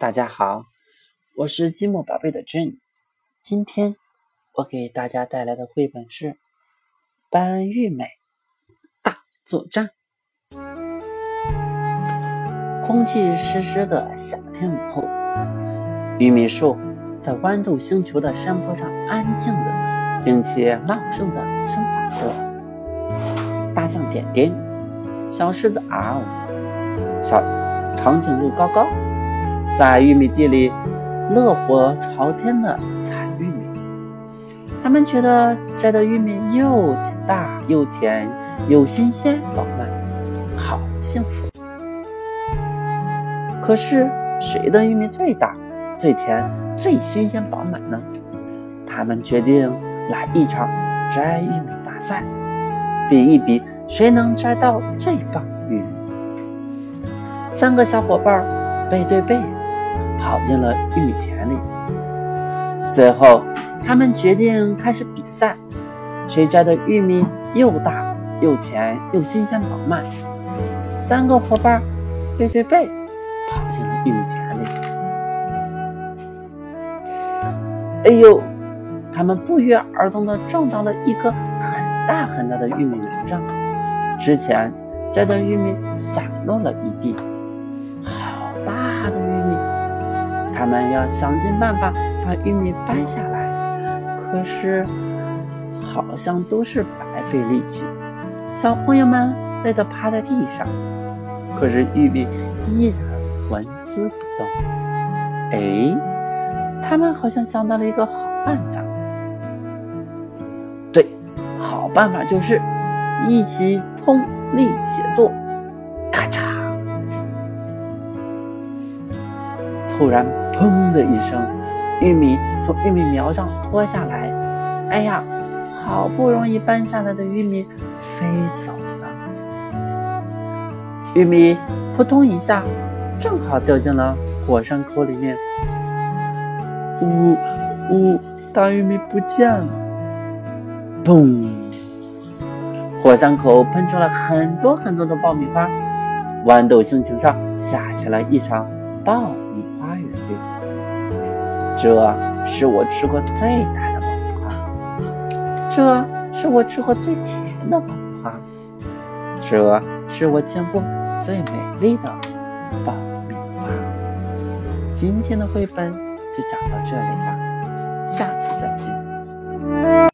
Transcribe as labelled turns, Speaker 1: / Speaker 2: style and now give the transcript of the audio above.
Speaker 1: 大家好，我是积木宝贝的 j n。今天我给大家带来的绘本是《班玉美大作战》。空气湿湿的夏天午后，玉米树在豌豆星球的山坡上安静的，并且茂盛的生长着。大象点点，小狮子嗷，小长颈鹿高高。在玉米地里，乐火朝天的采玉米。他们觉得摘的玉米又大又甜又新鲜饱满，好幸福。可是谁的玉米最大、最甜、最新鲜饱满呢？他们决定来一场摘玉米大赛，比一比谁能摘到最棒的玉米。三个小伙伴背对背。跑进了玉米田里，最后他们决定开始比赛，谁摘的玉米又大又甜又新鲜饱满。三个伙伴背对背跑进了玉米田里。哎呦！他们不约而同地撞到了一棵很大很大的玉米苗上，之前摘的玉米散落了一地。他们要想尽办法把玉米掰下来，可是好像都是白费力气。小朋友们累得趴在地上，可是玉米依然纹丝不动。哎，他们好像想到了一个好办法。对，好办法就是一起通力写作。咔嚓！突然。砰的一声，玉米从玉米苗上脱下来。哎呀，好不容易搬下来的玉米飞走了。玉米扑通一下，正好掉进了火山口里面。呜呜，大玉米不见了！嘣，火山口喷出了很多很多的爆米花，豌豆星球上下起了一场爆米这是我吃过最大的爆米花，这是我吃过最甜的爆米花，这是我见过最美丽的爆米花。今天的绘本就讲到这里了，下次再见。